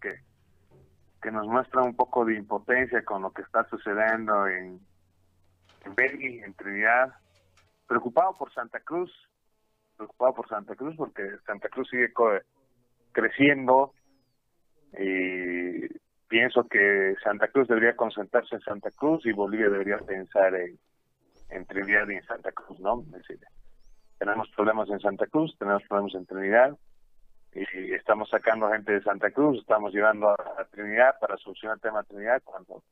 que, nos muestran un poco de impotencia con lo que está sucediendo en, en en Trinidad. Preocupado por Santa Cruz, preocupado por Santa Cruz porque Santa Cruz sigue creciendo y pienso que Santa Cruz debería concentrarse en Santa Cruz y Bolivia debería pensar en, en Trinidad y en Santa Cruz, ¿no? decir, tenemos problemas en Santa Cruz, tenemos problemas en Trinidad y estamos sacando gente de Santa Cruz, estamos llevando a, Trinidad para solucionar el tema de Trinidad cuando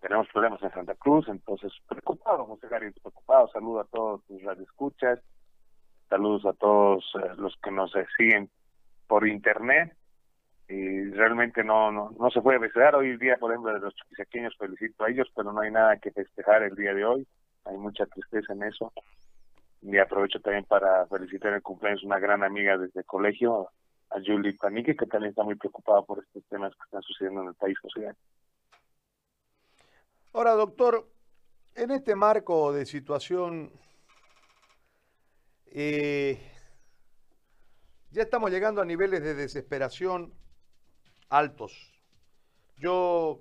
tenemos problemas en Santa Cruz, entonces preocupado, José Gary, preocupado, saludo a todos tus radioescuchas, saludos a todos eh, los que nos siguen por internet y realmente no, no, no se puede festejar. Hoy día, por ejemplo, de los chiquisequeños, felicito a ellos, pero no hay nada que festejar el día de hoy, hay mucha tristeza en eso. Y aprovecho también para felicitar el cumpleaños una gran amiga desde el colegio, a Julie Panique, que también está muy preocupada por estos temas que están sucediendo en el país social. Ahora, doctor, en este marco de situación, eh, ya estamos llegando a niveles de desesperación altos. Yo,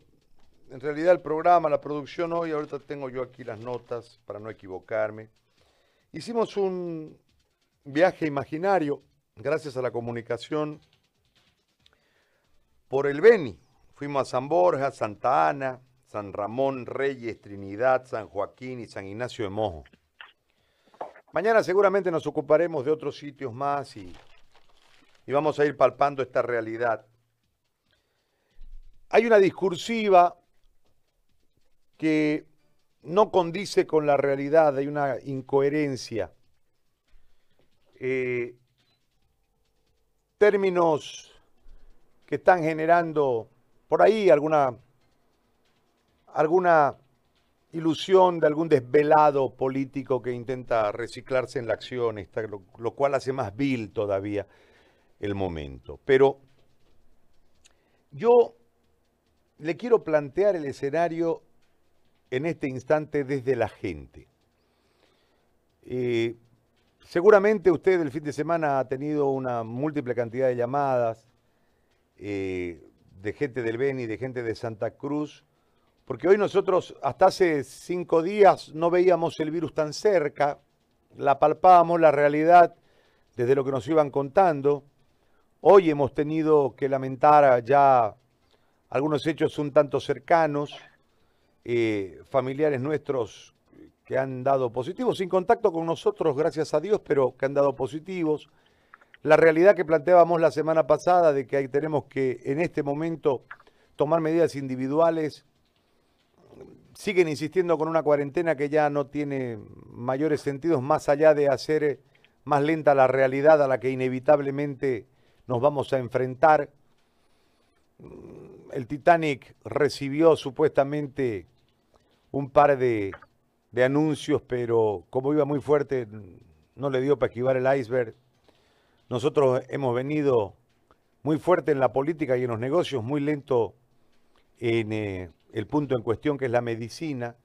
en realidad el programa, la producción hoy, ahorita tengo yo aquí las notas para no equivocarme. Hicimos un viaje imaginario, gracias a la comunicación, por el Beni. Fuimos a San Borja, Santa Ana, San Ramón, Reyes, Trinidad, San Joaquín y San Ignacio de Mojo. Mañana seguramente nos ocuparemos de otros sitios más y, y vamos a ir palpando esta realidad. Hay una discursiva que no condice con la realidad, hay una incoherencia. Eh, términos que están generando por ahí alguna, alguna ilusión de algún desvelado político que intenta reciclarse en la acción, lo, cual hace más vil todavía el momento. Pero yo le quiero plantear el escenario en este instante desde la gente. Eh, seguramente usted el fin de semana ha tenido una múltiple cantidad de llamadas eh, de gente del Beni, de gente de Santa Cruz, porque hoy nosotros hasta hace cinco días no veíamos el virus tan cerca, la palpábamos, la realidad desde lo que nos iban contando. Hoy hemos tenido que lamentar ya algunos hechos un tanto cercanos, eh, familiares nuestros que han dado positivos, sin contacto con nosotros, gracias a Dios, pero que han dado positivos. La realidad que planteábamos la semana pasada de que ahí tenemos que en este momento tomar medidas individuales, siguen insistiendo con una cuarentena que ya no tiene mayores sentidos más allá de hacer más lenta la realidad a la que inevitablemente nos vamos a enfrentar el Titanic recibió supuestamente un par de, anuncios, pero como iba muy fuerte, no le dio para esquivar el iceberg. Nosotros hemos venido muy fuerte en la política y en los negocios, muy lento en eh, el punto en cuestión que es la medicina.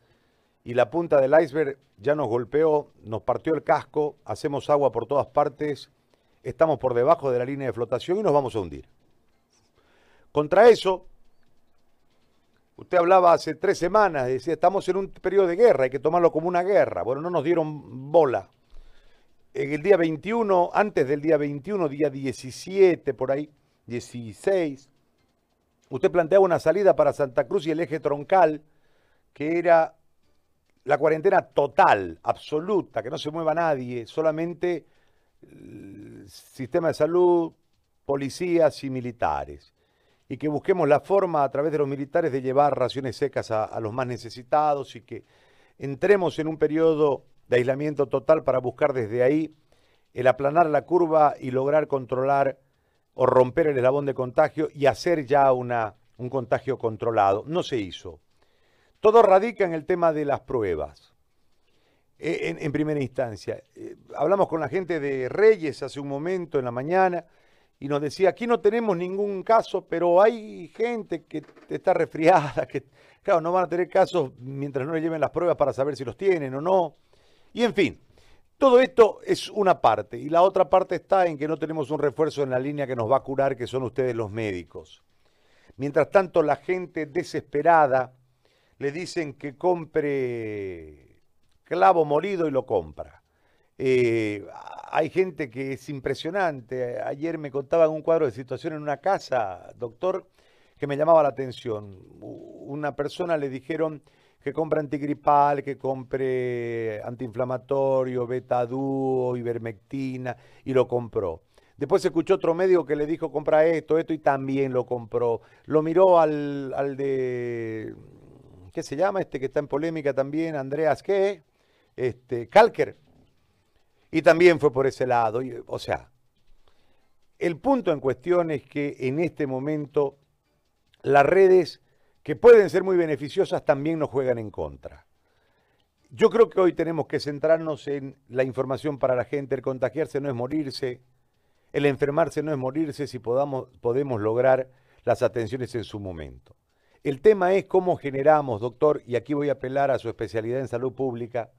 Y la punta del iceberg ya nos golpeó, nos partió el casco, hacemos agua por todas partes, estamos por debajo de la línea de flotación y nos vamos a hundir. Contra eso, usted hablaba hace tres semanas, decía, estamos en un periodo de guerra, hay que tomarlo como una guerra. Bueno, no nos dieron bola. En el día 21, antes del día 21, día 17, por ahí, 16, usted planteaba una salida para Santa Cruz y el eje troncal, que era la cuarentena total, absoluta, que no se mueva nadie, solamente el sistema de salud, policías y militares y que busquemos la forma a través de los militares de llevar raciones secas a, los más necesitados y que entremos en un periodo de aislamiento total para buscar desde ahí el aplanar la curva y lograr controlar o romper el eslabón de contagio y hacer ya una, un contagio controlado. No se hizo. Todo radica en el tema de las pruebas. E, en, primera instancia. Eh, hablamos con la gente de Reyes hace un momento en la mañana y nos decía, aquí no tenemos ningún caso, pero hay gente que está resfriada, que claro, no van a tener casos mientras no le lleven las pruebas para saber si los tienen o no. Y en fin, todo esto es una parte. Y la otra parte está en que no tenemos un refuerzo en la línea que nos va a curar, que son ustedes los médicos. Mientras tanto, la gente desesperada le dicen que compre clavo molido y lo compra. Eh, hay gente que es impresionante. Ayer me contaban un cuadro de situación en una casa, doctor, que me llamaba la atención. Una persona le dijeron que compre antigripal, que compre antiinflamatorio, betadúo, ivermectina, y lo compró. Después escuchó otro médico que le dijo compra esto, esto, y también lo compró. Lo miró al, al de, ¿qué se llama? Este que está en polémica también, Andreas, ¿qué? Este, Kalker y también fue por ese lado. O sea, el punto en cuestión es que en este momento las redes que pueden ser muy beneficiosas también nos juegan en contra. Yo creo que hoy tenemos que centrarnos en la información para la gente. El contagiarse no es morirse, el enfermarse no es morirse si podamos, podemos lograr las atenciones en su momento. El tema es cómo generamos, doctor, y aquí voy a apelar a su especialidad en salud pública,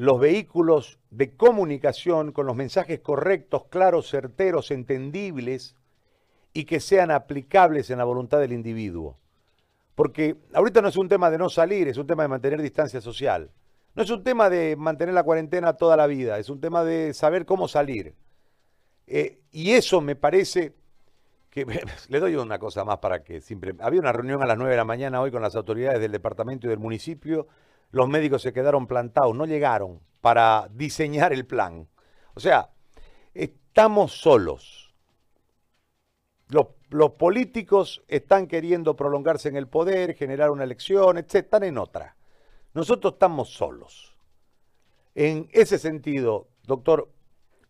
los vehículos de comunicación con los mensajes correctos, claros, certeros, entendibles y que sean aplicables en la voluntad del individuo. Porque ahorita no es un tema de no salir, es un tema de mantener distancia social. No es un tema de mantener la cuarentena toda la vida, es un tema de saber cómo salir. Eh, y eso me parece que le doy una cosa más para que siempre... Había una reunión a las 9 de la mañana hoy con las autoridades del departamento y del municipio los médicos se quedaron plantados, no llegaron para diseñar el plan. O sea, estamos solos. Los, políticos están queriendo prolongarse en el poder, generar una elección, etc. Están en otra. Nosotros estamos solos. En ese sentido, doctor,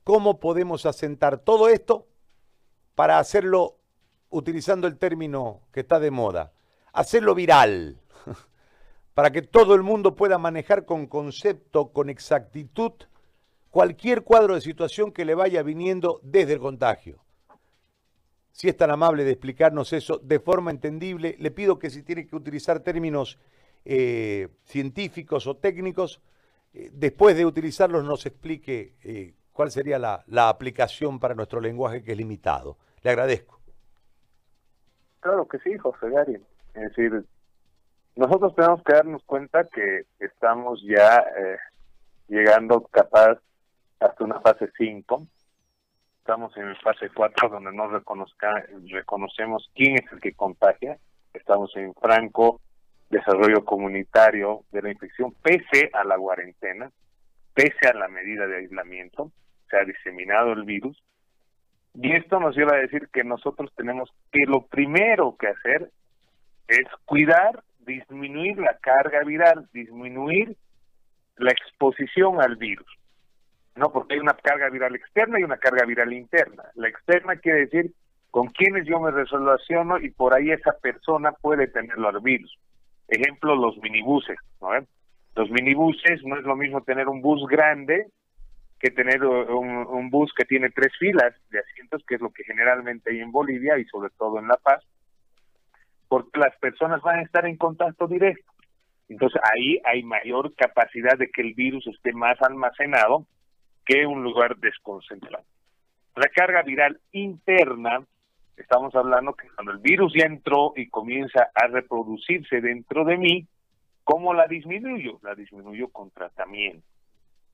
¿cómo podemos asentar todo esto para hacerlo, utilizando el término que está de moda, hacerlo viral? para que todo el mundo pueda manejar con concepto, con exactitud, cualquier cuadro de situación que le vaya viniendo desde el contagio. Si es tan amable de explicarnos eso de forma entendible, le pido que si tiene que utilizar términos eh, científicos o técnicos, eh, después de utilizarlos nos explique eh, cuál sería la, la aplicación para nuestro lenguaje que es limitado. Le agradezco. Claro que sí, José Gary. Es decir, nosotros tenemos que darnos cuenta que estamos ya eh, llegando capaz hasta una fase 5. Estamos en fase 4 donde no reconozca, reconocemos quién es el que contagia. Estamos en franco desarrollo comunitario de la infección pese a la cuarentena, pese a la medida de aislamiento. Se ha diseminado el virus. Y esto nos lleva a decir que nosotros tenemos que lo primero que hacer es cuidar disminuir la carga viral, disminuir la exposición al virus. No, porque hay una carga viral externa y una carga viral interna. La externa quiere decir con quienes yo me relaciono y por ahí esa persona puede tenerlo al virus. Ejemplo, los minibuses. ¿no? Los minibuses no es lo mismo tener un bus grande que tener un bus que tiene tres filas de asientos, que es lo que generalmente hay en Bolivia y sobre todo en La Paz porque las personas van a estar en contacto directo. Entonces ahí hay mayor capacidad de que el virus esté más almacenado que un lugar desconcentrado. La carga viral interna, estamos hablando que cuando el virus ya entró y comienza a reproducirse dentro de mí, ¿cómo la disminuyo? La disminuyo con tratamiento.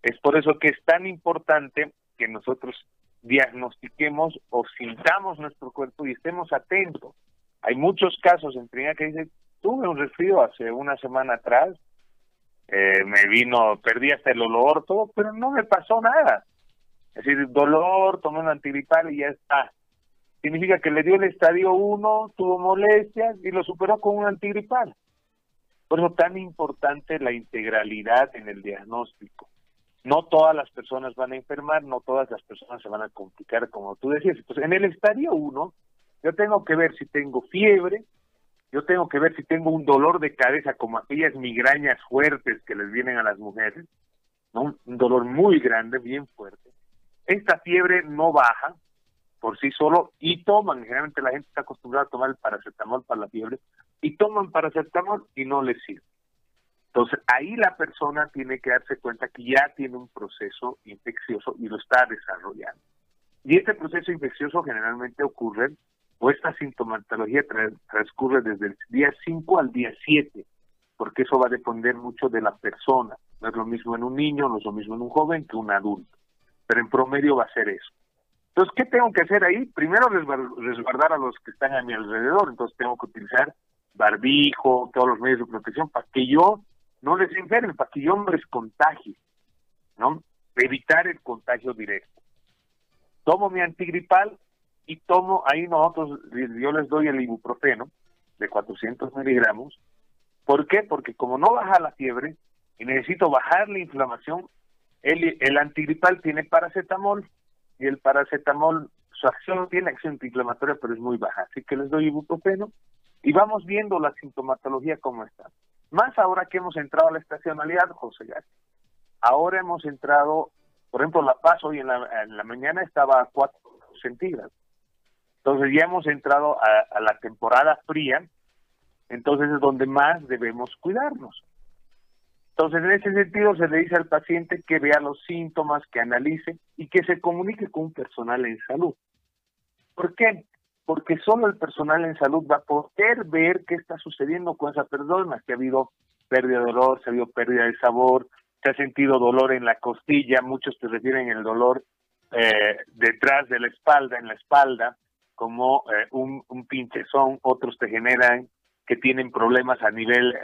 Es por eso que es tan importante que nosotros diagnostiquemos o sintamos nuestro cuerpo y estemos atentos. Hay muchos casos en primera que dicen, tuve un resfrío hace una semana atrás, eh, me vino, perdí hasta el olor, todo, pero no me pasó nada. Es decir, dolor, tomé un antigripal y ya está. Significa que le dio el estadio 1, tuvo molestias y lo superó con un antigripal. Por eso tan importante la integralidad en el diagnóstico. No todas las personas van a enfermar, no todas las personas se van a complicar, como tú decías. Pues en el estadio 1 yo tengo que ver si tengo fiebre, yo tengo que ver si tengo un dolor de cabeza como aquellas migrañas fuertes que les vienen a las mujeres, un dolor muy grande, bien fuerte. Esta fiebre no baja por sí solo y toman, generalmente la gente está acostumbrada a tomar el paracetamol para la fiebre, y toman paracetamol y no les sirve. Entonces ahí la persona tiene que darse cuenta que ya tiene un proceso infeccioso y lo está desarrollando. Y este proceso infeccioso generalmente ocurre o esta sintomatología transcurre desde el día 5 al día 7, porque eso va a depender mucho de la persona. No es lo mismo en un niño, no es lo mismo en un joven que un adulto, pero en promedio va a ser eso. Entonces, ¿qué tengo que hacer ahí? Primero resguardar a los que están a mi alrededor, entonces tengo que utilizar barbijo, todos los medios de protección, para que yo no les enferme, para que yo no les contagie, ¿no? Evitar el contagio directo. Tomo mi antigripal y tomo, ahí nosotros, yo les doy el ibuprofeno de 400 miligramos. ¿Por qué? Porque como no baja la fiebre y necesito bajar la inflamación, el, el antigripal tiene paracetamol y el paracetamol, su acción tiene acción antiinflamatoria, pero es muy baja. Así que les doy ibuprofeno y vamos viendo la sintomatología cómo está. Más ahora que hemos entrado a la estacionalidad, José García. Ahora hemos entrado, por ejemplo, La Paz hoy en la, en la mañana estaba a 4 centígrados. Entonces ya hemos entrado a, la temporada fría, entonces es donde más debemos cuidarnos. Entonces, en ese sentido, se le dice al paciente que vea los síntomas, que analice y que se comunique con un personal en salud. ¿Por qué? Porque solo el personal en salud va a poder ver qué está sucediendo con esa persona, que ha habido pérdida de dolor, se ha habido pérdida de sabor, se ha sentido dolor en la costilla, muchos te refieren el dolor eh, detrás de la espalda, en la espalda, como eh, un, un pinchezón, otros te generan que tienen problemas a nivel eh,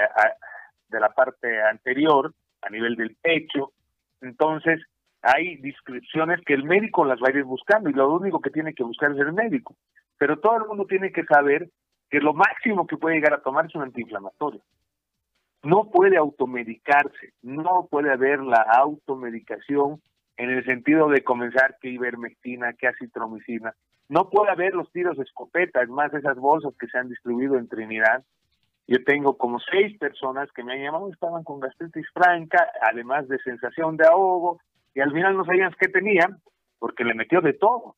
de la parte anterior, a nivel del pecho. Entonces, hay descripciones que el médico las va a ir buscando y lo único que tiene que buscar es el médico. Pero todo el mundo tiene que saber que lo máximo que puede llegar a tomar es un antiinflamatorio. No puede automedicarse, no puede haber la automedicación en el sentido de comenzar que ivermectina, que acitromicina. No puede haber los tiros de escopeta, es más, esas bolsas que se han distribuido en Trinidad. Yo tengo como seis personas que me han llamado, estaban con gastritis franca, además de sensación de ahogo, y al final no sabían qué tenían, porque le metió de todo.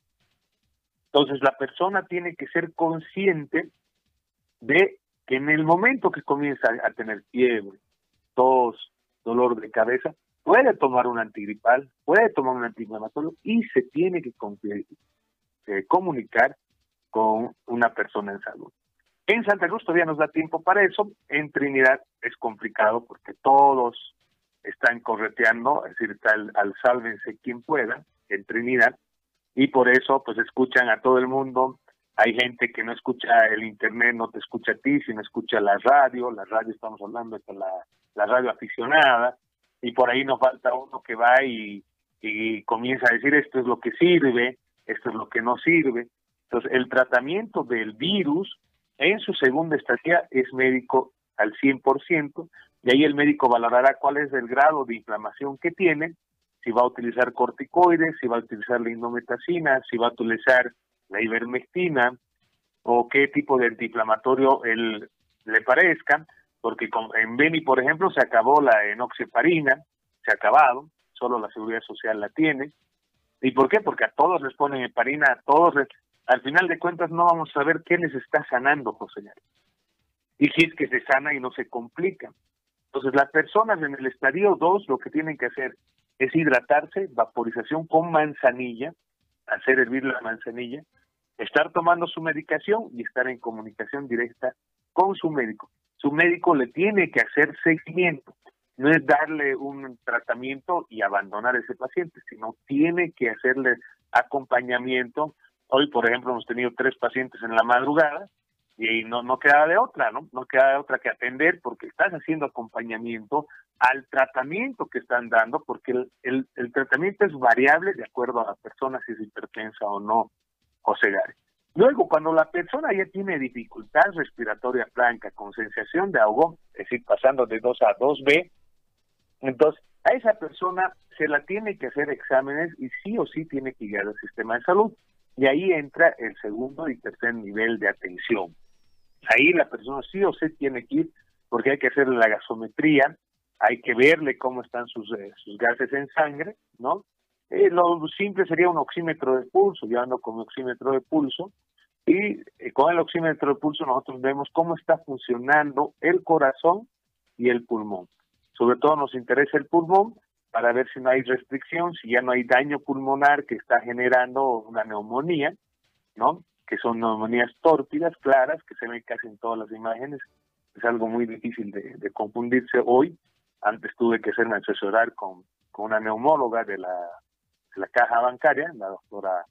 Entonces la persona tiene que ser consciente de que en el momento que comienza a tener fiebre, tos, dolor de cabeza, puede tomar un antigripal, puede tomar un antiinflamatorio y se tiene que eh, comunicar con una persona en salud. En Santa Cruz todavía nos da tiempo para eso, en Trinidad es complicado porque todos están correteando, es decir, tal, al sálvense quien pueda en Trinidad, y por eso pues escuchan a todo el mundo, hay gente que no escucha el internet, no te escucha a ti, sino escucha la radio, la radio estamos hablando de la, la radio aficionada, y por ahí nos falta uno que va y, comienza a decir esto es lo que sirve, esto es lo que no sirve. Entonces, el tratamiento del virus en su segunda estancia es médico al 100%, y ahí el médico valorará cuál es el grado de inflamación que tiene, si va a utilizar corticoides, si va a utilizar la indometacina, si va a utilizar la ivermectina, o qué tipo de antiinflamatorio le parezca, porque en Beni, por ejemplo, se acabó la enoxeparina, se ha acabado, solo la Seguridad Social la tiene. ¿Y por qué? Porque a todos les ponen heparina, a todos, al final de cuentas no vamos a saber qué les está sanando, José. Y si es que se sana y no se complica. Entonces, las personas en el estadio 2 lo que tienen que hacer es hidratarse, vaporización con manzanilla, hacer hervir la manzanilla, estar tomando su medicación y estar en comunicación directa con su médico su médico le tiene que hacer seguimiento. No es darle un tratamiento y abandonar a ese paciente, sino tiene que hacerle acompañamiento. Hoy, por ejemplo, hemos tenido tres pacientes en la madrugada y no, no queda de otra, ¿no? No queda de otra que atender porque estás haciendo acompañamiento al tratamiento que están dando, porque el, el, tratamiento es variable de acuerdo a la persona si es hipertensa o no, José Gary. Luego, cuando la persona ya tiene dificultad respiratoria franca con sensación de ahogo, es decir, pasando de 2 a 2B, entonces a esa persona se la tiene que hacer exámenes y sí o sí tiene que ir al sistema de salud. Y ahí entra el segundo y tercer nivel de atención. Ahí la persona sí o sí tiene que ir porque hay que hacerle la gasometría, hay que verle cómo están sus, eh, gases en sangre, ¿no? Eh, lo simple sería un oxímetro de pulso, yo ando con oxímetro de pulso, y eh, con el oxímetro de pulso nosotros vemos cómo está funcionando el corazón y el pulmón. Sobre todo nos interesa el pulmón para ver si no hay restricción, si ya no hay daño pulmonar que está generando una neumonía, ¿no? que son neumonías tórpidas, claras, que se ven casi en todas las imágenes. Es algo muy difícil de, confundirse hoy. Antes tuve que hacerme asesorar con, con una neumóloga de la, de la caja bancaria, la doctora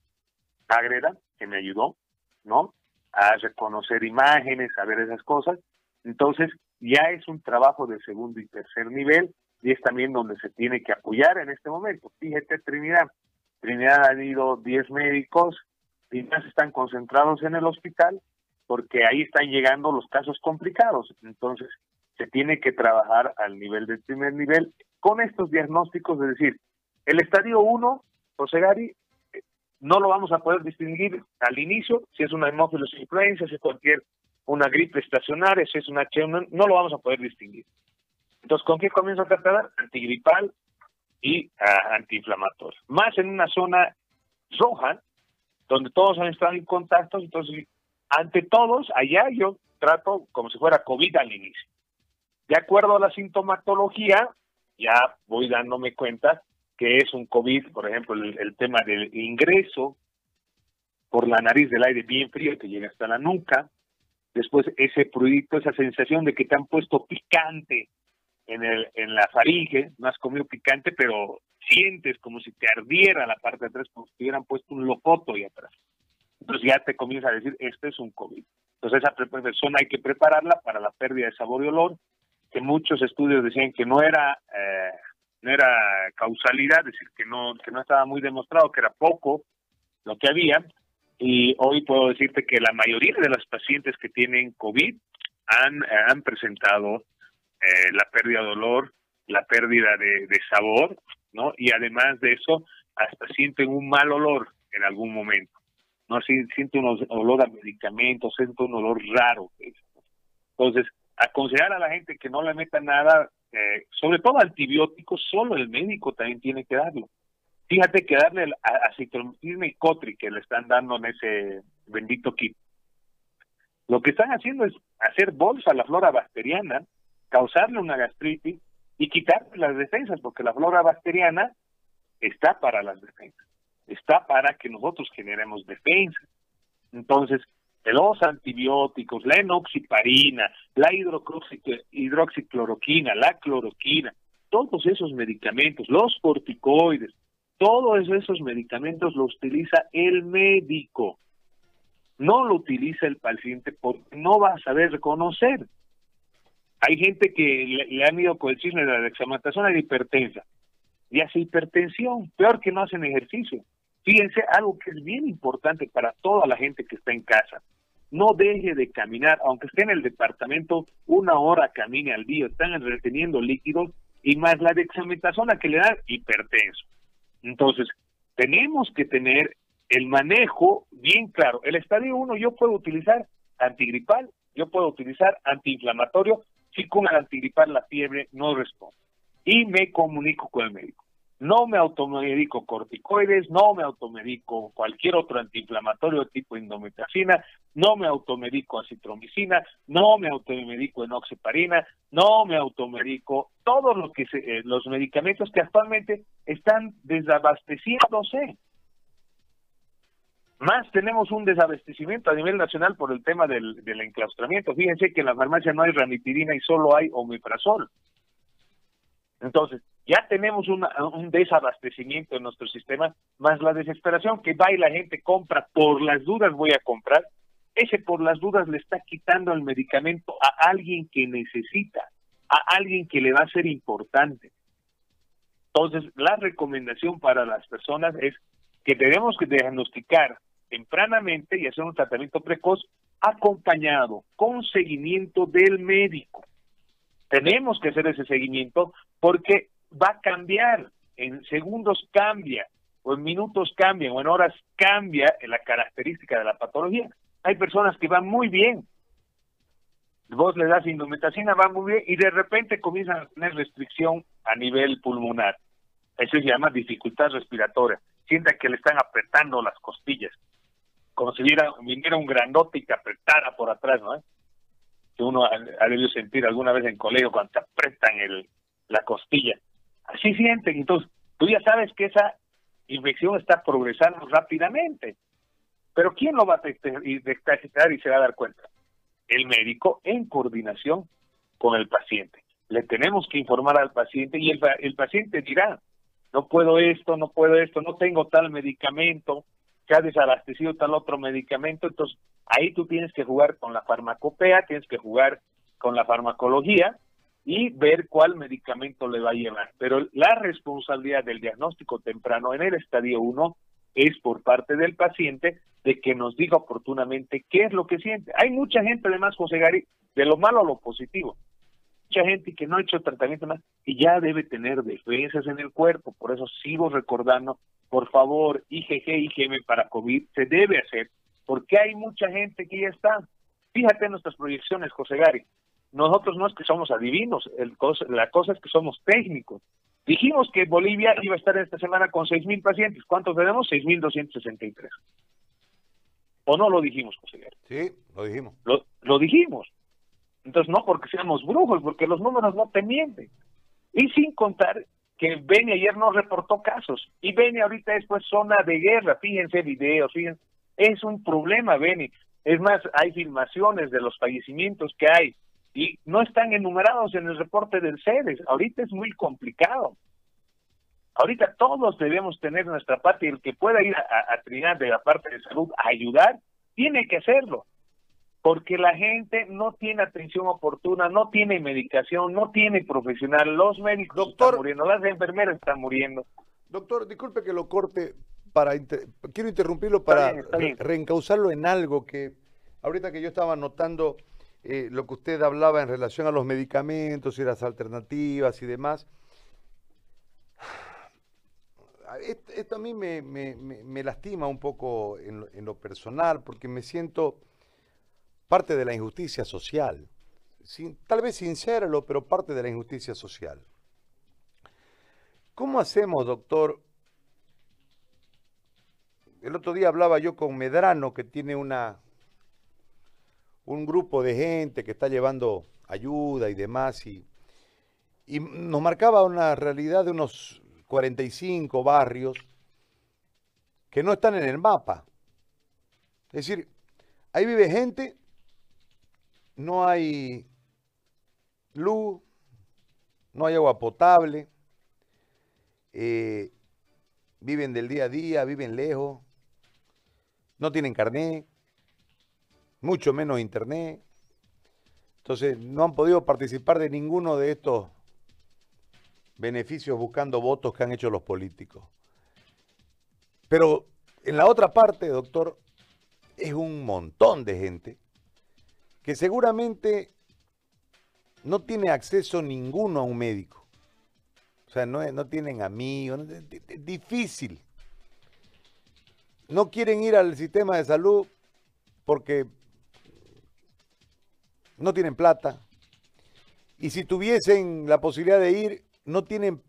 Agreda, que me ayudó, ¿no? A reconocer imágenes, a ver esas cosas. Entonces, ya es un trabajo de segundo y tercer nivel y es también donde se tiene que apoyar en este momento. Fíjate, Trinidad. Trinidad han ido 10 médicos y más están concentrados en el hospital porque ahí están llegando los casos complicados. Entonces, se tiene que trabajar al nivel del primer nivel con estos diagnósticos, es decir, el estadio 1, José Gary, no lo vamos a poder distinguir al inicio, si es una hemófilos influenza, si es cualquier una gripe estacionaria, si es una h no lo vamos a poder distinguir. Entonces, ¿con qué comienzo a tratar? Antigripal y ah, antiinflamatorio. Más en una zona roja, donde todos han estado en contacto, entonces, ante todos, allá yo trato como si fuera COVID al inicio. De acuerdo a la sintomatología, ya voy dándome cuenta que es un COVID, por ejemplo, el, tema del ingreso por la nariz del aire bien frío que llega hasta la nuca, después ese pruidito, esa sensación de que te han puesto picante en, el, en la faringe, no has comido picante, pero sientes como si te ardiera la parte de atrás, como si te hubieran puesto un locoto ahí atrás. Entonces ya te comienza a decir, este es un COVID. Entonces esa persona hay que prepararla para la pérdida de sabor y olor, que muchos estudios decían que no era eh, no era causalidad, es decir, que no, que no estaba muy demostrado, que era poco lo que había, y hoy puedo decirte que la mayoría de las pacientes que tienen COVID han, han presentado eh, la pérdida de dolor, la pérdida de, sabor, ¿no? Y además de eso, hasta sienten un mal olor en algún momento, ¿no? Sienten un olor a medicamentos, sienten un olor raro. Entonces, aconsejar a la gente que no le meta nada eh, sobre todo antibióticos, solo el médico también tiene que darlo. Fíjate que darle el acitromicina y cotri que le están dando en ese bendito kit. Lo que están haciendo es hacer bolsa a la flora bacteriana, causarle una gastritis y quitarle las defensas, porque la flora bacteriana está para las defensas, está para que nosotros generemos defensas. Entonces, los antibióticos, la enoxiparina, la hidroxicloroquina, la cloroquina, todos esos medicamentos, los corticoides, todos esos medicamentos los utiliza el médico. No lo utiliza el paciente porque no va a saber reconocer. Hay gente que le, han ido con el chisme de la dexametasona de hipertensa y hace hipertensión, peor que no hacen ejercicio. Fíjense, algo que es bien importante para toda la gente que está en casa. No deje de caminar, aunque esté en el departamento, una hora camine al día, están reteniendo líquidos y más la dexametasona que le da hipertenso. Entonces, tenemos que tener el manejo bien claro. El estadio 1 yo puedo utilizar antigripal, yo puedo utilizar antiinflamatorio, si con el antigripal la fiebre no responde. Y me comunico con el médico no me automedico corticoides, no me automedico cualquier otro antiinflamatorio tipo indometacina, no me automedico acitromicina, no me automedico enoxaparina, no me automedico todos lo que eh, los medicamentos que actualmente están desabasteciéndose. Más tenemos un desabastecimiento a nivel nacional por el tema del, del enclaustramiento. Fíjense que en la farmacia no hay ranitidina y solo hay omeprazol. Entonces, ya tenemos un desabastecimiento en nuestro sistema, más la desesperación que va y la gente compra, por las dudas voy a comprar, ese por las dudas le está quitando el medicamento a alguien que necesita, a alguien que le va a ser importante. Entonces, la recomendación para las personas es que tenemos que diagnosticar tempranamente y hacer un tratamiento precoz acompañado con seguimiento del médico. Tenemos que hacer ese seguimiento porque va a cambiar, en segundos cambia, o en minutos cambia, o en horas cambia la característica de la patología. Hay personas que van muy bien, vos le das indometacina, va muy bien, y de repente comienzan a tener restricción a nivel pulmonar. Eso se llama dificultad respiratoria. Sienta que le están apretando las costillas, como si viera, viniera un grandote y te apretara por atrás, ¿no? Que uno ha, debido sentir alguna vez en colegio cuando te apretan el, la costilla así sienten. Entonces, tú ya sabes que esa infección está progresando rápidamente. Pero ¿quién lo va a detectar y se va a dar cuenta? El médico en coordinación con el paciente. Le tenemos que informar al paciente y el, el paciente dirá, no puedo esto, no puedo esto, no tengo tal medicamento, se ha desabastecido tal otro medicamento, entonces ahí tú tienes que jugar con la farmacopea, tienes que jugar con la farmacología y ver cuál medicamento le va a llevar. Pero la responsabilidad del diagnóstico temprano en el estadio 1 es por parte del paciente de que nos diga oportunamente qué es lo que siente. Hay mucha gente, además, José Gary, de lo malo a lo positivo. Mucha gente que no ha hecho tratamiento más y ya debe tener defensas en el cuerpo. Por eso sigo recordando, por favor, IgG, IgM para COVID se debe hacer, porque hay mucha gente que ya está. Fíjate en nuestras proyecciones, José Gary. Nosotros no es que somos adivinos, el la cosa es que somos técnicos. Dijimos que Bolivia iba a estar esta semana con 6.000 pacientes. ¿Cuántos tenemos? 6.263. ¿O no lo dijimos, José Gary? Sí, lo dijimos. Lo, lo dijimos. Entonces, no porque seamos brujos, porque los números no te mienten. Y sin contar que Beni ayer no reportó casos. Y Beni ahorita es pues zona de guerra. Fíjense videos, fíjense. Es un problema, Beni. Es más, hay filmaciones de los fallecimientos que hay y no están enumerados en el reporte del CEDES. Ahorita es muy complicado. Ahorita todos debemos tener nuestra parte y el que pueda ir a, a, de la parte de salud a ayudar, tiene que hacerlo porque la gente no tiene atención oportuna, no tiene medicación, no tiene profesional, los médicos están muriendo, las enfermeras están muriendo. Doctor, disculpe que lo corte, para quiero interrumpirlo para reencauzarlo en algo que ahorita que yo estaba notando eh, lo que usted hablaba en relación a los medicamentos y las alternativas y demás. Esto, a mí me, lastima un poco en lo personal porque me siento parte de la injusticia social. Tal vez sincéralo, pero parte de la injusticia social. ¿Cómo hacemos, doctor? El otro día hablaba yo con Medrano, que tiene una, un grupo de gente que está llevando ayuda y demás, y, y nos marcaba una realidad de unos 45 barrios que no están en el mapa. Es decir, ahí vive gente no hay luz, no hay agua potable, eh, viven del día a día, viven lejos, no tienen carnet, mucho menos internet. Entonces no han podido participar de ninguno de estos beneficios buscando votos que han hecho los políticos. Pero en la otra parte, doctor, es un montón de gente que seguramente no tiene acceso ninguno a un médico. O sea, no, no tienen amigos, es difícil. No quieren ir al sistema de salud porque no tienen plata. Y si tuviesen la posibilidad de ir, no tienen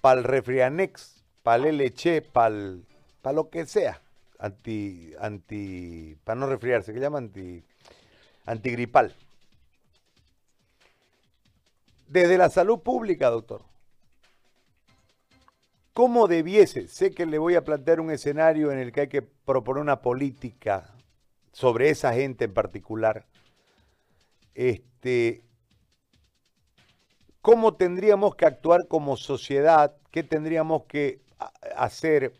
para el refrianex, para el leche, para lo que sea. Anti, anti, para no resfriarse, que llama anti, antigripal. Desde la salud pública, doctor, ¿cómo debiese? Sé que le voy a plantear un escenario en el que hay que proponer una política sobre esa gente en particular. Este, ¿Cómo tendríamos que actuar como sociedad? ¿Qué tendríamos que hacer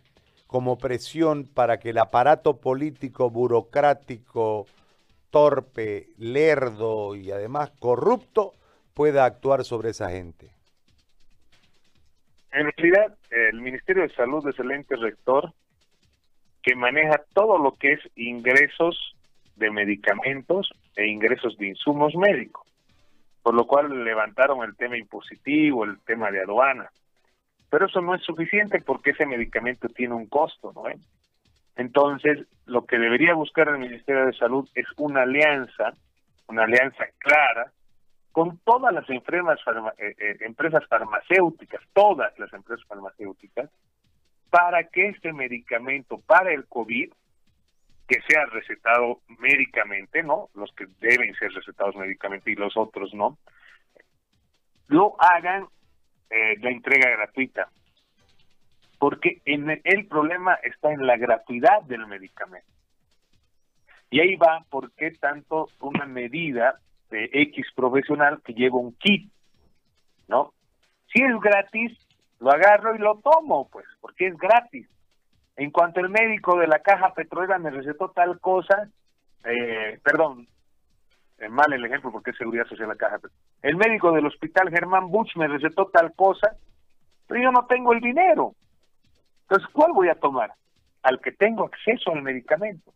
como presión para que el aparato político, burocrático, torpe, lerdo y además corrupto pueda actuar sobre esa gente? En realidad, el Ministerio de Salud es el ente rector que maneja todo lo que es ingresos de medicamentos e ingresos de insumos médicos, por lo cual levantaron el tema impositivo, el tema de aduana. Pero eso no es suficiente porque ese medicamento tiene un costo, ¿no? Entonces, lo que debería buscar el Ministerio de Salud es una alianza, una alianza clara con todas las empresas, eh, eh, empresas farmacéuticas, todas las empresas farmacéuticas, para que este medicamento para el COVID, que sea recetado médicamente, ¿no? Los que deben ser recetados médicamente y los otros no, lo hagan eh, la entrega gratuita porque en el problema está en la gratuidad del medicamento. Y ahí va por qué tanto una medida de X profesional que lleva un kit, ¿no? Si es gratis, lo agarro y lo tomo, pues, porque es gratis. En cuanto el médico de la caja petrolera me recetó tal cosa, eh, perdón, eh, mal el ejemplo porque es seguridad social la caja. El médico del hospital Germán Buch me recetó tal cosa, pero yo no tengo el dinero. Entonces, ¿cuál voy a tomar? Al que tengo acceso al medicamento.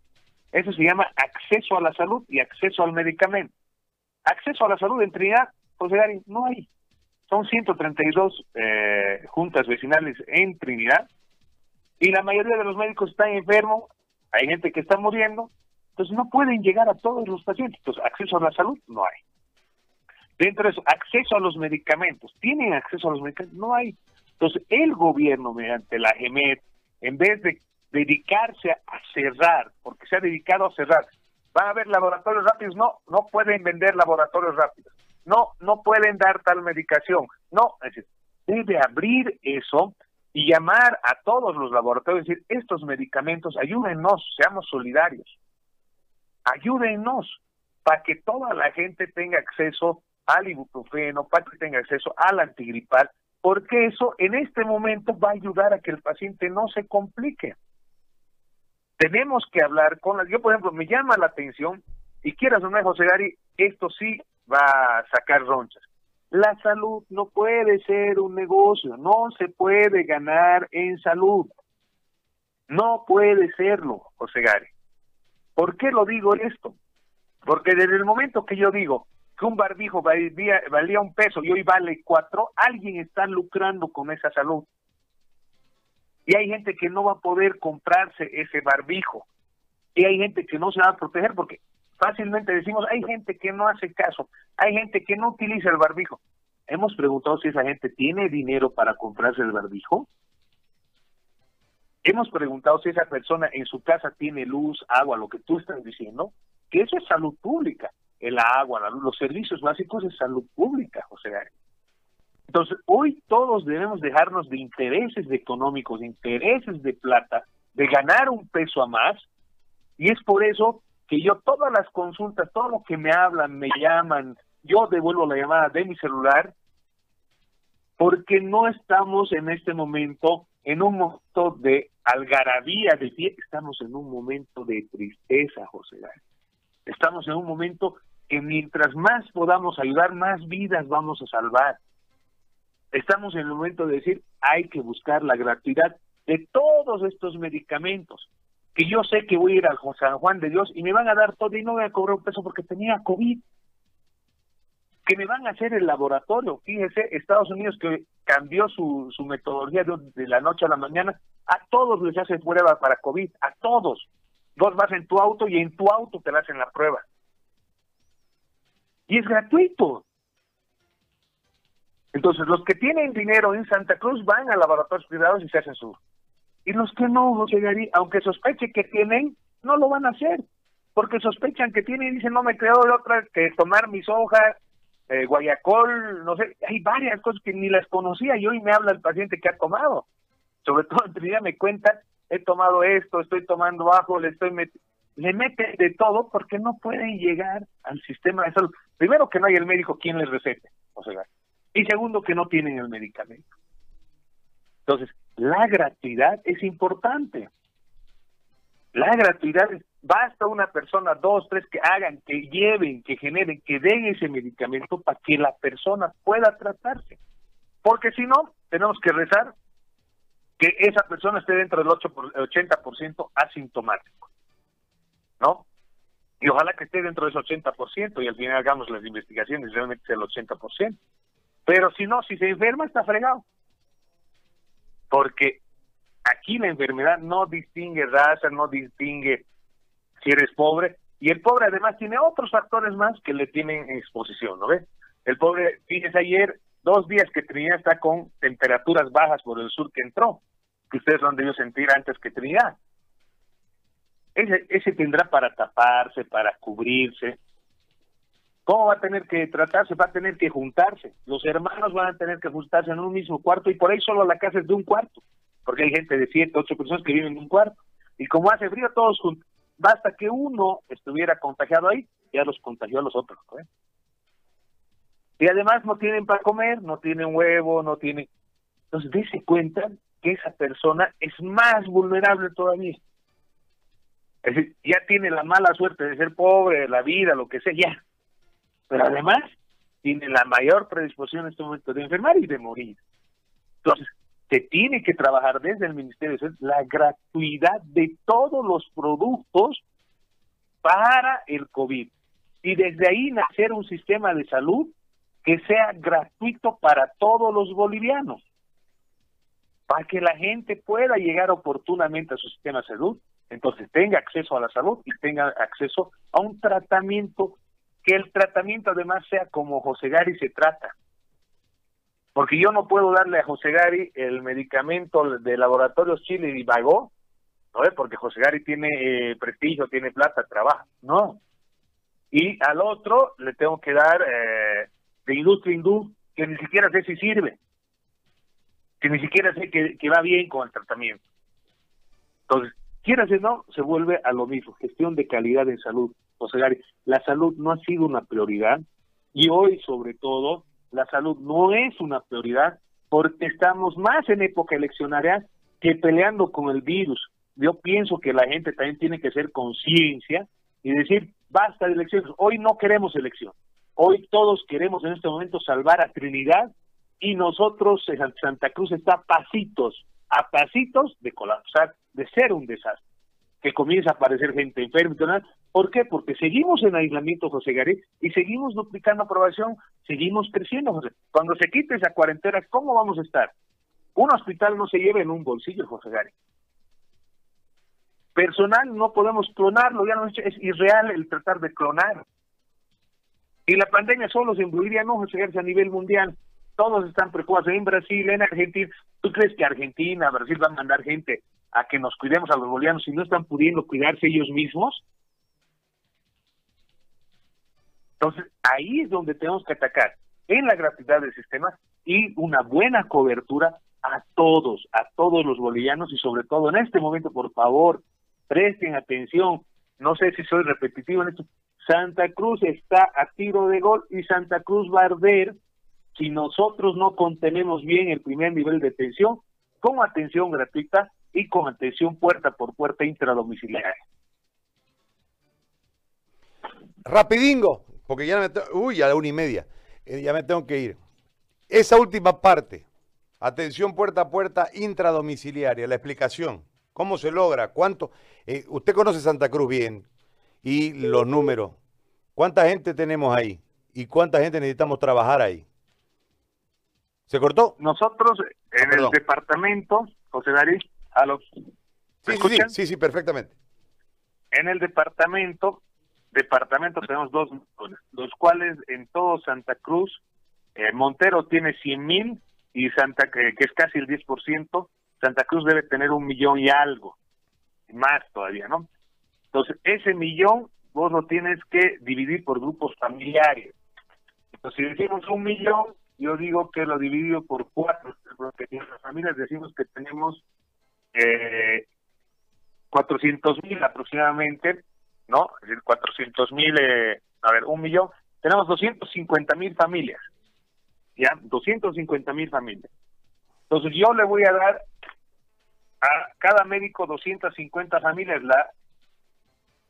Eso se llama acceso a la salud y acceso al medicamento. Acceso a la salud en Trinidad, pues no hay. Son 132 eh, juntas vecinales en Trinidad y la mayoría de los médicos están enfermos, hay gente que está muriendo, entonces no pueden llegar a todos los pacientes. Entonces, acceso a la salud no hay. Dentro de eso, acceso a los medicamentos. ¿Tienen acceso a los medicamentos? No hay. Entonces, el gobierno, mediante la GEMET, en vez de dedicarse a cerrar, porque se ha dedicado a cerrar, van a haber laboratorios rápidos, no, no pueden vender laboratorios rápidos, no, no pueden dar tal medicación, no, es decir, debe abrir eso y llamar a todos los laboratorios y decir, estos medicamentos, ayúdennos, seamos solidarios ayúdennos para que toda la gente tenga acceso al ibuprofeno, para que tenga acceso al antigripal, porque eso en este momento va a ayudar a que el paciente no se complique. Tenemos que hablar con las, yo por ejemplo me llama la atención y quieras o no José Gary, esto sí va a sacar ronchas. La salud no puede ser un negocio, no se puede ganar en salud. No puede serlo, José Gary. ¿Por qué lo digo esto? Porque desde el momento que yo digo que un barbijo valía, valía un peso y hoy vale cuatro, alguien está lucrando con esa salud. Y hay gente que no va a poder comprarse ese barbijo. Y hay gente que no se va a proteger porque fácilmente decimos, hay gente que no hace caso, hay gente que no utiliza el barbijo. Hemos preguntado si esa gente tiene dinero para comprarse el barbijo. Hemos preguntado si esa persona en su casa tiene luz, agua, lo que tú estás diciendo, que eso es salud pública. El agua, la luz, los servicios básicos es salud pública, José Gary. Entonces, hoy todos debemos dejarnos de intereses económicos, de intereses de plata, de ganar un peso a más, y es por eso que yo todas las consultas, todo lo que me hablan, me llaman, yo devuelvo la llamada de mi celular, porque no estamos en este momento en un momento de algarabía de pie, estamos en un momento de tristeza, José Estamos en un momento que mientras más podamos ayudar, más vidas vamos a salvar. Estamos en el momento de decir, hay que buscar la gratuidad de todos estos medicamentos, que yo sé que voy a ir al San Juan de Dios y me van a dar todo y no voy a cobrar un peso porque tenía COVID que me van a hacer el laboratorio. Fíjese, Estados Unidos que cambió su, su metodología de, la noche a la mañana, a todos les hacen prueba para COVID, a todos. Vos vas en tu auto y en tu auto te hacen la prueba. Y es gratuito. Entonces, los que tienen dinero en Santa Cruz van a laboratorios privados y se hacen su. Y los que no, no llegarían, aunque sospeche que tienen, no lo van a hacer. Porque sospechan que tienen y dicen, no me quedó de otra que tomar mis hojas, eh, Guayacol, no sé, hay varias cosas que ni las conocía y hoy me habla el paciente que ha tomado. Sobre todo en Trinidad me cuenta, he tomado esto, estoy tomando ajo, le estoy le meten de todo porque no pueden llegar al sistema de salud. Primero que no hay el médico quien les recete, o sea, y segundo que no tienen el medicamento. Entonces, la gratuidad es importante. La gratuidad es Basta una persona, dos, tres, que hagan, que lleven, que generen, que den ese medicamento para que la persona pueda tratarse. Porque si no, tenemos que rezar que esa persona esté dentro del 8 por, 80% asintomático. ¿No? Y ojalá que esté dentro de ese 80% y al final hagamos las investigaciones realmente sea el 80%. Pero si no, si se enferma, está fregado. Porque aquí la enfermedad no distingue raza, no distingue si eres pobre, y el pobre además tiene otros factores más que le tienen exposición, ¿no ves? El pobre, fíjese ayer, dos días que Trinidad está con temperaturas bajas por el sur que entró, que ustedes lo han debido sentir antes que Trinidad. Ese, ese tendrá para taparse, para cubrirse. ¿Cómo va a tener que tratarse? Va a tener que juntarse. Los hermanos van a tener que juntarse en un mismo cuarto y por ahí solo la casa es de un cuarto. porque hay gente de siete, ocho personas que viven en un cuarto. Y como hace frío, todos juntos. Basta que uno estuviera contagiado ahí, ya los contagió a los otros. ¿eh? Y además no tienen para comer, no tienen huevo, no tienen... Entonces, dése cuenta que esa persona es más vulnerable todavía. Es decir, ya tiene la mala suerte de ser pobre, la vida, lo que sea, ya. Pero además tiene la mayor predisposición en este momento de enfermar y de morir. Entonces, se tiene que trabajar desde el Ministerio de Salud la gratuidad de todos los productos para el COVID. Y desde ahí nacer un sistema de salud que sea gratuito para todos los bolivianos, para que la gente pueda llegar oportunamente a su sistema de salud, entonces tenga acceso a la salud y tenga acceso a un tratamiento, que el tratamiento además sea como José Gari se trata, porque yo no puedo darle a José Gary el medicamento de laboratorios Chile y Vago, ¿no? porque José Gary tiene eh, prestigio, tiene plata, trabaja, no. Y al otro le tengo que dar eh, de industria hindú, que ni siquiera sé si sirve, que ni siquiera sé que, que va bien con el tratamiento. Entonces, quieras o no, se vuelve a lo mismo, gestión de calidad en salud. José Gary, la salud no ha sido una prioridad y hoy sobre todo la salud no es una prioridad porque estamos más en época eleccionaria que peleando con el virus. Yo pienso que la gente también tiene que ser conciencia y decir, basta de elecciones, hoy no queremos elección, hoy todos queremos en este momento salvar a Trinidad y nosotros Santa Cruz está a pasitos, a pasitos de colapsar, de ser un desastre que comienza a aparecer gente enferma. ¿Por qué? Porque seguimos en aislamiento, José Gary, y seguimos duplicando aprobación, seguimos creciendo, José. Cuando se quite esa cuarentena, ¿cómo vamos a estar? Un hospital no se lleva en un bolsillo, José Gary. Personal no podemos clonarlo, ya no es, irreal el tratar de clonar. Y la pandemia solo se Bolivia, no, José Gary, a nivel mundial. Todos están preocupados en Brasil, en Argentina. ¿Tú crees que Argentina, Brasil van a mandar gente a que nos cuidemos a los bolivianos si no están pudiendo cuidarse ellos mismos? Entonces, ahí es donde tenemos que atacar, en la gratuidad del sistema y una buena cobertura a todos, a todos los bolivianos y sobre todo en este momento, por favor, presten atención. No sé si soy repetitivo en esto. Santa Cruz está a tiro de gol y Santa Cruz va a arder si nosotros no contenemos bien el primer nivel de atención con atención gratuita y con atención puerta por puerta intradomiciliaria. Rapidingo, porque ya me uy, a la una y media, eh, ya me tengo que ir. Esa última parte, atención puerta a puerta intradomiciliaria, la explicación, cómo se logra, cuánto, eh, usted conoce Santa Cruz bien y los números, cuánta gente tenemos ahí y cuánta gente necesitamos trabajar ahí. ¿Se cortó? Nosotros en el departamento, José Darí, a los... Sí, sí, sí, perfectamente. En el departamento, departamento tenemos dos los cuales en todo Santa Cruz, eh, Montero tiene 100 mil y Santa que, es casi el 10%, Santa Cruz debe tener un millón y algo, más todavía, ¿no? Entonces, ese millón vos lo tienes que dividir por grupos familiares. Entonces, si decimos un millón, yo digo que lo divido por cuatro, porque en las familias decimos que tenemos eh, 400 mil aproximadamente, ¿no? Es decir, 400 mil, eh, a ver, un millón, tenemos 250 mil familias, ¿ya? 250 mil familias. Entonces yo le voy a dar a cada médico 250 familias la,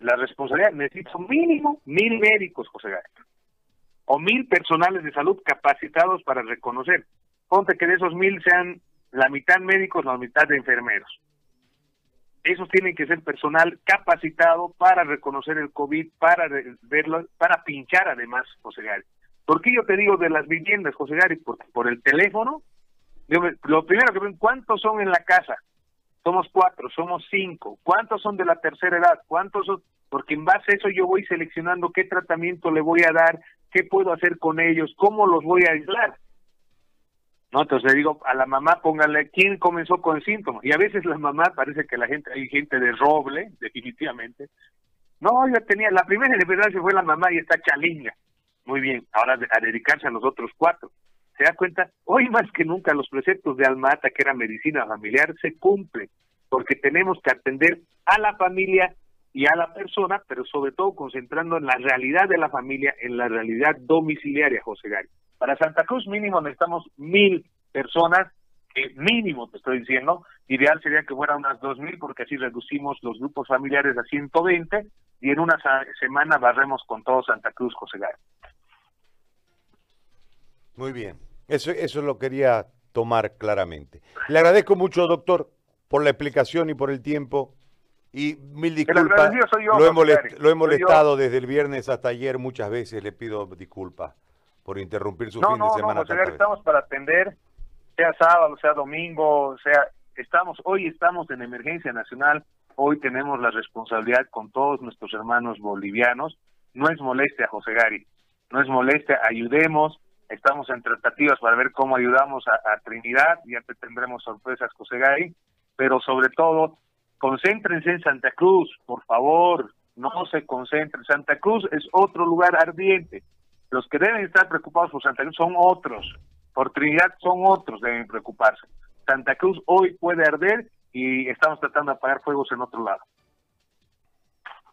la responsabilidad, necesito mínimo mil médicos, José Gato, o mil personales de salud capacitados para reconocer. Ponte que de esos mil sean la mitad médicos, la mitad de enfermeros. Esos tienen que ser personal capacitado para reconocer el COVID, para verlo, para pinchar además, José Gary. ¿Por qué yo te digo de las viviendas, José Gary? Porque por el teléfono, lo primero que ven, ¿cuántos son en la casa? Somos cuatro, somos cinco. ¿Cuántos son de la tercera edad? ¿Cuántos son? Porque en base a eso yo voy seleccionando qué tratamiento le voy a dar, qué puedo hacer con ellos, cómo los voy a aislar. ¿No? Entonces le digo a la mamá, póngale, ¿quién comenzó con síntomas? Y a veces la mamá, parece que la gente, hay gente de roble, definitivamente. No, yo tenía, la primera en verdad se fue la mamá y está chalinga. Muy bien, ahora a dedicarse a los otros cuatro. se da cuenta, hoy más que nunca los preceptos de Almata, que era medicina familiar, se cumplen, porque tenemos que atender a la familia y a la persona, pero sobre todo concentrando en la realidad de la familia, en la realidad domiciliaria, José Gary. Para Santa Cruz mínimo necesitamos mil personas, que mínimo te estoy diciendo, ideal sería que fueran unas dos mil, porque así reducimos los grupos familiares a 120 y en una semana barremos con todo Santa Cruz, José. Muy bien, eso, eso lo quería tomar claramente. Le agradezco mucho, doctor, por la explicación y por el tiempo. Y mil disculpas. lo, he molestado desde el viernes hasta ayer muchas veces. Le pido disculpas por interrumpir su fin de semana. No, estamos para atender, sea sábado, sea domingo, sea estamos hoy estamos en emergencia nacional. Hoy tenemos la responsabilidad con todos nuestros hermanos bolivianos. No es molestia, José Gary. No es molestia. Ayudemos. Estamos en tratativas para ver cómo ayudamos a, a Trinidad. Ya te tendremos sorpresas, José Gary. Pero sobre todo, concéntrense en Santa Cruz, por favor, no se concentren. Santa Cruz es otro lugar ardiente. Los que deben estar preocupados por Santa Cruz son otros, por Trinidad son otros, deben preocuparse. Santa Cruz hoy puede arder y estamos tratando de apagar fuegos en otro lado.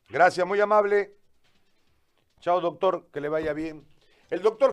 Gracias, muy amable. Chao, doctor, que le vaya bien. El doctor